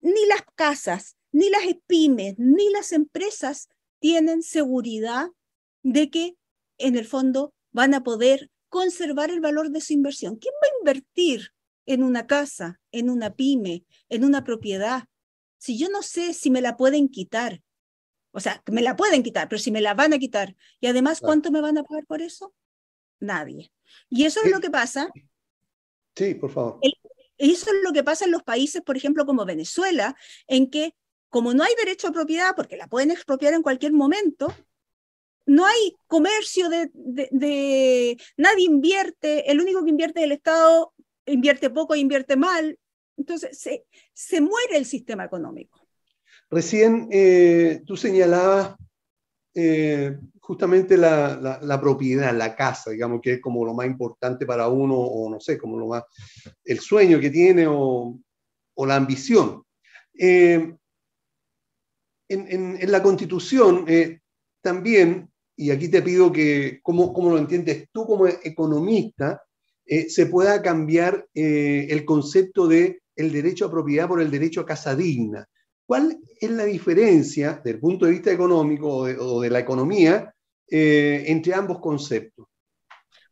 Ni las casas, ni las pymes, ni las empresas tienen seguridad de que en el fondo van a poder conservar el valor de su inversión. ¿Quién va a invertir en una casa, en una pyme, en una propiedad? Si yo no sé si me la pueden quitar, o sea, me la pueden quitar, pero si me la van a quitar, y además, ¿cuánto me van a pagar por eso? Nadie. Y eso es lo que pasa. Sí, por favor. eso es lo que pasa en los países, por ejemplo, como Venezuela, en que como no hay derecho a propiedad, porque la pueden expropiar en cualquier momento, no hay comercio de, nadie invierte, el único que invierte es el Estado, invierte poco invierte mal, entonces se, se muere el sistema económico. Recién eh, tú señalabas eh, justamente la, la, propiedad, la casa, digamos que es como lo más importante para uno, o no sé, como lo más, el sueño que tiene o, o la ambición. Eh, en, la Constitución eh, también, y aquí te pido que, ¿cómo, lo entiendes tú como economista, eh, se pueda cambiar eh, el concepto de el derecho a propiedad por el derecho a casa digna? ¿Cuál es la diferencia, desde el punto de vista económico o de la economía, entre ambos conceptos?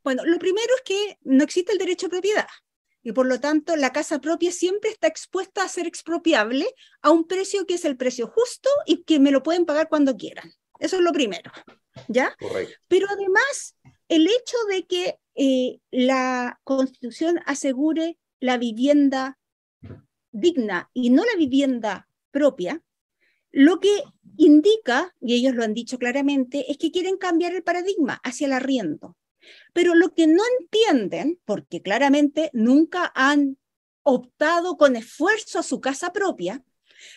Bueno, lo primero es que no existe el derecho a propiedad y por lo tanto la casa propia siempre está expuesta a ser expropiable a un precio que es el precio justo y que me lo pueden pagar cuando quieran. Eso es lo primero, ¿ya? Pero además, el hecho de que eh, la Constitución asegure la vivienda digna y no la vivienda propia, lo que indica, y ellos lo han dicho claramente, es que quieren cambiar el paradigma hacia el arriendo. Pero lo que no entienden, porque claramente nunca han optado con esfuerzo a su casa propia,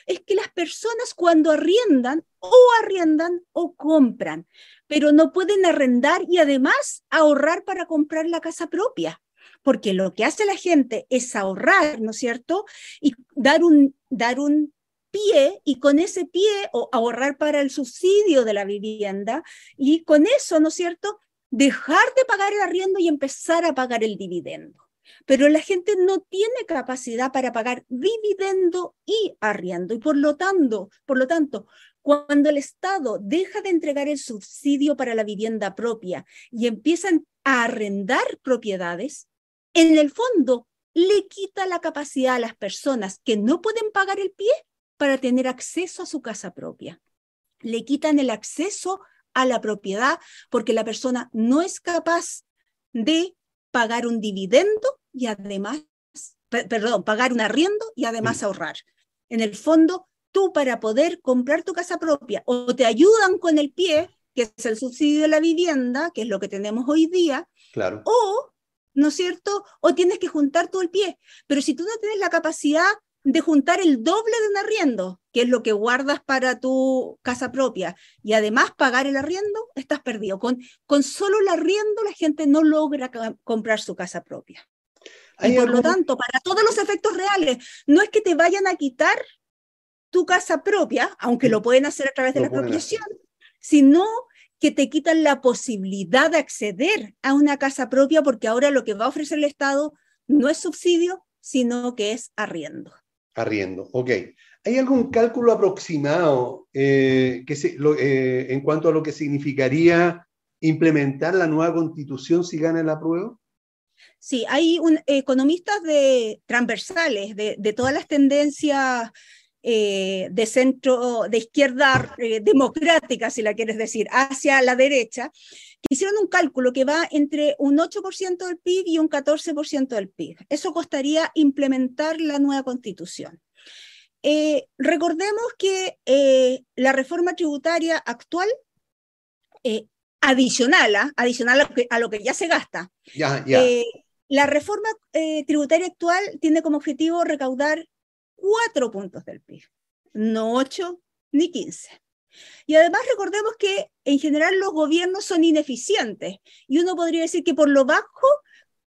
es que las personas cuando arriendan o arriendan o compran, pero no pueden arrendar y además ahorrar para comprar la casa propia. porque lo que hace la gente es ahorrar, ¿no es cierto? Y dar un, dar un pie y con ese pie o ahorrar para el subsidio de la vivienda y con eso, ¿no es cierto? Dejar de pagar el arriendo y empezar a pagar el dividendo. Pero la gente no tiene capacidad para pagar dividendo y arriendo y por lo tanto, por lo tanto, cuando el Estado deja de entregar el subsidio para la vivienda propia y empiezan a arrendar propiedades, en el fondo le quita la capacidad a las personas que no pueden pagar el pie para tener acceso a su casa propia. Le quitan el acceso a la propiedad porque la persona no es capaz de pagar un dividendo y además, perdón, pagar un arriendo y además ahorrar. En el fondo, tú para poder comprar tu casa propia o te ayudan con el pie, que es el subsidio de la vivienda, que es lo que tenemos hoy día, claro. o, ¿no es cierto? O tienes que juntar todo el pie. Pero si tú no tienes la capacidad de juntar el doble de un arriendo, que es lo que guardas para tu casa propia, y además pagar el arriendo, estás perdido. Con, con solo el arriendo la gente no logra comprar su casa propia. Y por lo tanto, para todos los efectos reales, no es que te vayan a quitar tu casa propia, aunque lo pueden hacer a través de la expropiación, sino que te quitan la posibilidad de acceder a una casa propia porque ahora lo que va a ofrecer el Estado no es subsidio, sino que es arriendo. Arriendo, ok. ¿Hay algún cálculo aproximado eh, que eh, en cuanto a lo que significaría implementar la nueva constitución si gana el apruebo? Sí, hay un, economistas de, transversales de, de todas las tendencias eh, de centro, de izquierda democrática, si la quieres decir, hacia la derecha, que hicieron un cálculo que va entre un 8% del PIB y un 14% del PIB. Eso costaría implementar la nueva constitución. Eh, recordemos que eh, la reforma tributaria actual, eh, adicional, ¿ah? adicional a lo, que, a lo, que, ya se gasta, la reforma tributaria actual tiene como objetivo recaudar cuatro puntos del PIB, no ocho ni quince. Y además recordemos que en general los gobiernos son ineficientes y uno podría decir que por lo bajo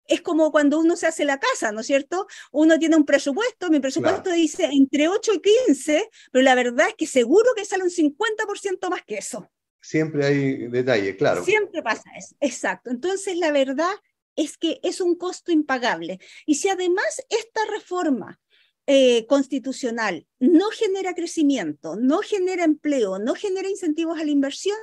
es como cuando uno se hace la casa, ¿no es cierto? Uno tiene un presupuesto, mi presupuesto dice entre 8 y 15, pero la verdad es que seguro que sale un 50% más que eso. Siempre hay detalle, claro. Siempre pasa eso, exacto. Entonces la verdad es que es un costo impagable. Y si además esta reforma eh, constitucional no genera crecimiento, no genera empleo, no genera incentivos a la inversión,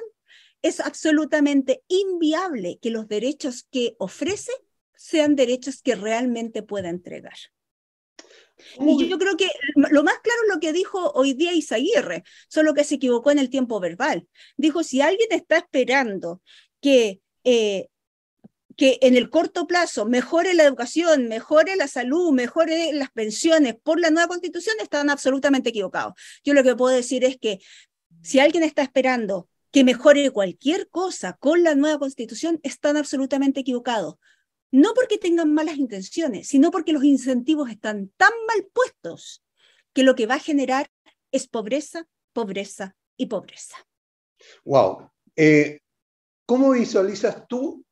es absolutamente inviable que los derechos que ofrece sean derechos que realmente pueda entregar. Y yo creo que lo más claro es lo que dijo hoy día Isaguirre, solo que se equivocó en el tiempo verbal. Dijo, si alguien está esperando que eh, que en el corto plazo mejore la educación, mejore la salud, mejore las pensiones por la nueva constitución, están absolutamente equivocados. Yo lo que puedo decir es que si alguien está esperando que mejore cualquier cosa con la nueva constitución, están absolutamente equivocados. No porque tengan malas intenciones, sino porque los incentivos están tan mal puestos que lo que va a generar es pobreza, pobreza y pobreza. Wow. Eh, ¿Cómo visualizas tú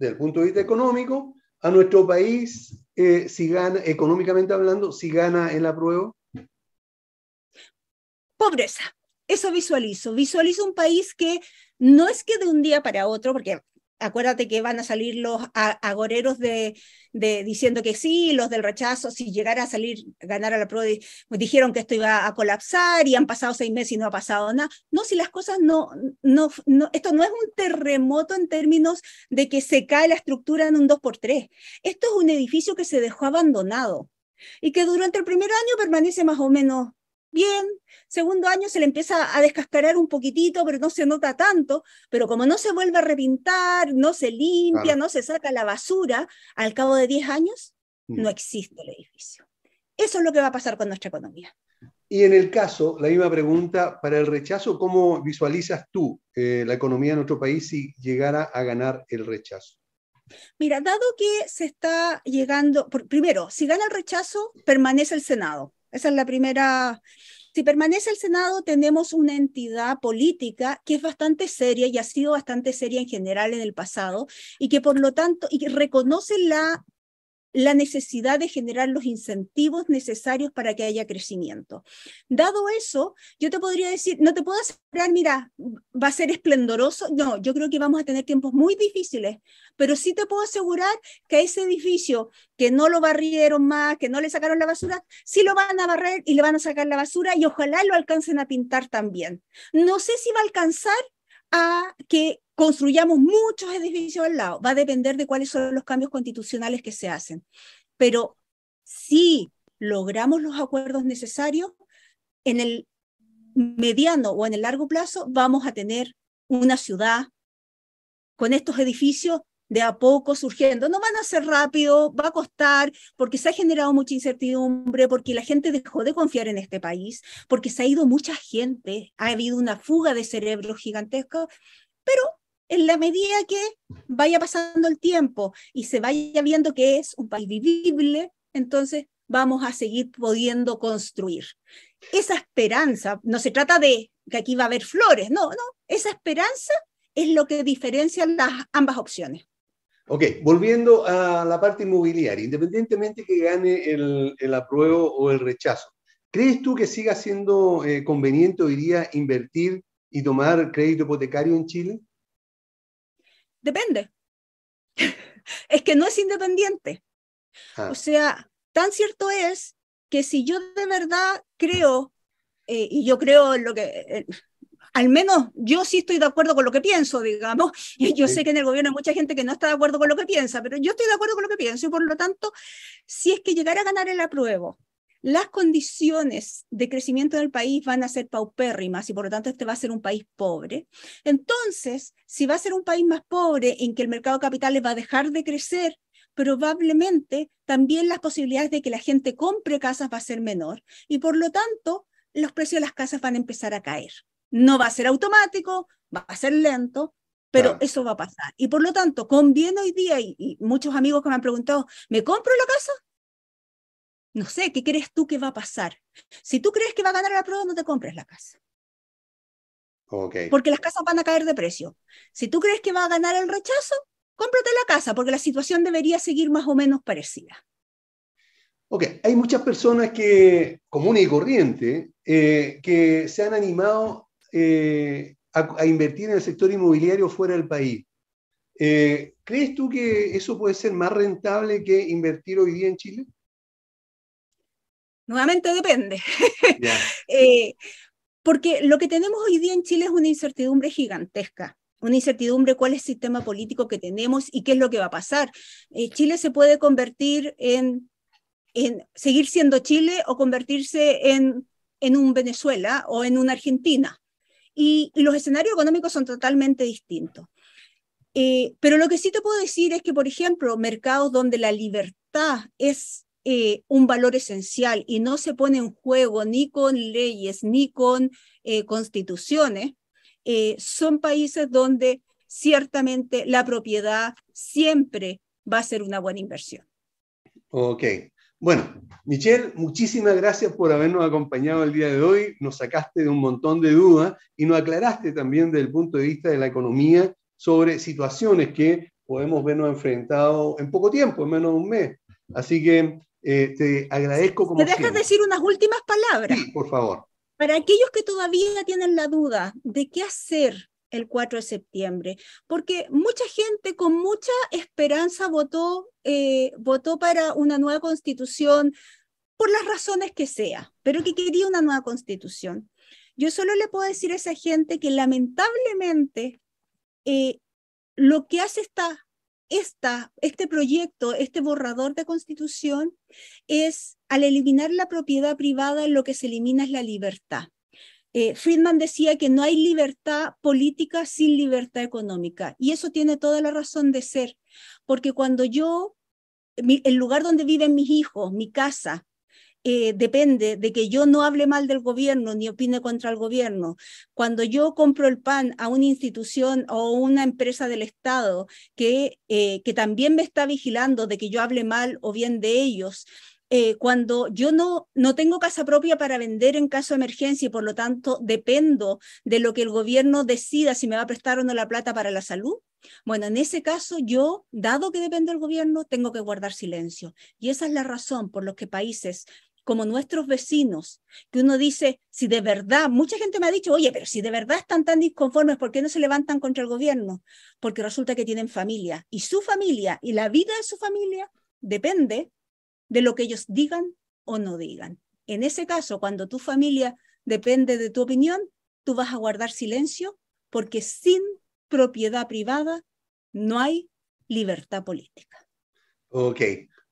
desde el punto de vista económico, a nuestro país, eh, si gana, económicamente hablando, si gana en la prueba? Pobreza. Eso visualizo. Visualizo un país que no es que de un día para otro, porque acuérdate que van a salir los agoreros de, diciendo que sí, los del rechazo, si llegara a salir, ganar a la prueba, dijeron que esto iba a colapsar y han pasado seis meses y no ha pasado nada. No, si las cosas no, no, no, esto no es un terremoto en términos de que se cae la estructura en un 2x3. Esto es un edificio que se dejó abandonado y que durante el primer año permanece más o menos bien, segundo año se le empieza a descascarar un poquitito, pero no se nota tanto, pero como no se vuelve a repintar, no se limpia, no se saca la basura, al cabo de 10 años no mm. existe el edificio. Eso es lo que va a pasar con nuestra economía. Y en el caso, la misma pregunta, para el rechazo, ¿cómo visualizas tú eh, la economía de nuestro país si llegara a ganar el rechazo? Mira, dado que se está llegando, primero, si gana el rechazo, permanece el Senado. Esa es la primera. Si permanece el Senado, tenemos una entidad política que es bastante seria y ha sido bastante seria en general en el pasado y que por lo tanto y reconoce la la necesidad de generar los incentivos necesarios para que haya crecimiento. Dado eso, yo te podría decir, no te puedo asegurar, mira, va a ser esplendoroso. No, yo creo que vamos a tener tiempos muy difíciles, pero sí te puedo asegurar que ese edificio que no lo barrieron más, que no le sacaron la basura, sí lo van a barrer y le van a sacar la basura y ojalá lo alcancen a pintar también. No sé si va a alcanzar a que construyamos muchos edificios al lado. Va a depender de cuáles son los cambios constitucionales que se hacen. Pero si logramos los acuerdos necesarios, en el mediano o en el largo plazo vamos a tener una ciudad con estos edificios de a poco surgiendo. No van a ser rápido, va a costar, porque se ha generado mucha incertidumbre, porque la gente dejó de confiar en este país, porque se ha ido mucha gente, ha habido una fuga de cerebros gigantesca, pero en la medida que vaya pasando el tiempo y se vaya viendo que es un país vivible, entonces vamos a seguir pudiendo construir. Esa esperanza, no se trata de que aquí va a haber flores, no, no, esa esperanza es lo que diferencia las ambas opciones. Ok, volviendo a la parte inmobiliaria, independientemente que gane el, el apruebo o el rechazo, ¿crees tú que siga siendo eh, conveniente hoy día invertir y tomar crédito hipotecario en Chile? Depende. es que no es independiente. Ah. O sea, tan cierto es que si yo de verdad creo, eh, y yo creo en lo que, eh, al menos yo sí estoy de acuerdo con lo que pienso, digamos, y yo sé que en el gobierno hay mucha gente que no está de acuerdo con lo que piensa, pero yo estoy de acuerdo con lo que pienso y por lo tanto, si es que llegara a ganar el apruebo, las condiciones de crecimiento del país van a ser paupérrimas y por lo tanto este va a ser un país pobre. Entonces, si va a ser un país más pobre en que el mercado de capitales va a dejar de crecer, probablemente también las posibilidades de que la gente compre casas va a ser menor y por lo tanto los precios de las casas van a empezar a caer. No va a ser automático, va a ser lento, pero eso va a pasar. Y por lo tanto, conviene hoy día, y, y, muchos amigos que me han preguntado, ¿me compro la casa? No sé, ¿qué crees tú que va a pasar? Si tú crees que va a ganar la prueba, no te compres la casa. Okay. Porque las casas van a caer de precio. Si tú crees que va a ganar el rechazo, cómprate la casa, porque la situación debería seguir más o menos parecida. Ok, hay muchas personas que, común y corriente, eh, que se han animado eh, a, invertir en el sector inmobiliario fuera del país. Eh, ¿Crees tú que eso puede ser más rentable que invertir hoy día en Chile? Nuevamente depende. Eh, porque lo que tenemos hoy día en Chile es una incertidumbre gigantesca una incertidumbre cuál es el sistema político que tenemos y qué es lo que va a pasar. Eh, Chile se puede convertir en, en, seguir siendo Chile o convertirse en, en un Venezuela o en una Argentina. Y, los escenarios económicos son totalmente distintos. Eh, pero lo que sí te puedo decir es que, por ejemplo, mercados donde la libertad es eh, un valor esencial y no se pone en juego ni con leyes ni con eh, constituciones, eh, son países donde ciertamente la propiedad siempre va a ser una buena inversión. Ok. Bueno, Michelle, muchísimas gracias por habernos acompañado el día de hoy. Nos sacaste de un montón de dudas y nos aclaraste también desde el punto de vista de la economía sobre situaciones que podemos vernos enfrentados en poco tiempo, en menos de un mes. Así que eh, te agradezco como. ¿Me dejas decir unas últimas palabras? Sí, por favor. Para aquellos que todavía tienen la duda de qué hacer el 4 de septiembre, porque mucha gente con mucha esperanza votó, eh, votó para una nueva constitución por las razones que sea, pero que quería una nueva constitución. Yo solo le puedo decir a esa gente que lamentablemente eh, lo que hace esta esta, este proyecto, este borrador de constitución, es al eliminar la propiedad privada, lo que se elimina es la libertad. Eh, Friedman decía que no hay libertad política sin libertad económica, y eso tiene toda la razón de ser, porque cuando yo, el lugar donde viven mis hijos, mi casa, eh, depende de que yo no hable mal del gobierno ni opine contra el gobierno. Cuando yo compro el pan a una institución o una empresa del Estado que, eh, que también me está vigilando de que yo hable mal o bien de ellos, eh, cuando yo no, no tengo casa propia para vender en caso de emergencia y por lo tanto dependo de lo que el gobierno decida si me va a prestar o no la plata para la salud, bueno, en ese caso yo, dado que depende del gobierno, tengo que guardar silencio. Y esa es la razón por la que países como nuestros vecinos, que uno dice, si de verdad, mucha gente me ha dicho, oye, pero si de verdad están tan disconformes, ¿por qué no se levantan contra el gobierno? Porque resulta que tienen familia y su familia y la vida de su familia depende de lo que ellos digan o no digan. En ese caso, cuando tu familia depende de tu opinión, tú vas a guardar silencio porque sin propiedad privada no hay libertad política. Ok.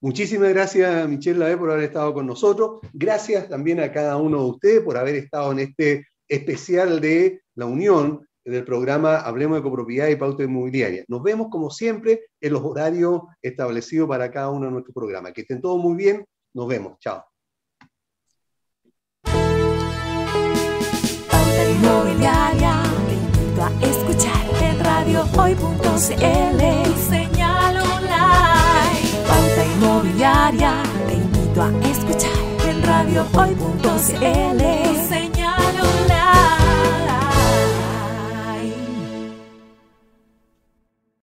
Muchísimas gracias, Michelle Lave, por haber estado con nosotros. Gracias también a cada uno de ustedes por haber estado en este especial de la Unión del programa Hablemos de Copropiedad y Pauta Inmobiliaria. Nos vemos, como siempre, en los horarios establecidos para cada uno de nuestros programas. Que estén todos muy bien. Nos vemos. Chao. A escuchar en radiohoy.cl. Pauta Inmobiliaria, te invito a escuchar en radiohoy.cl. Señal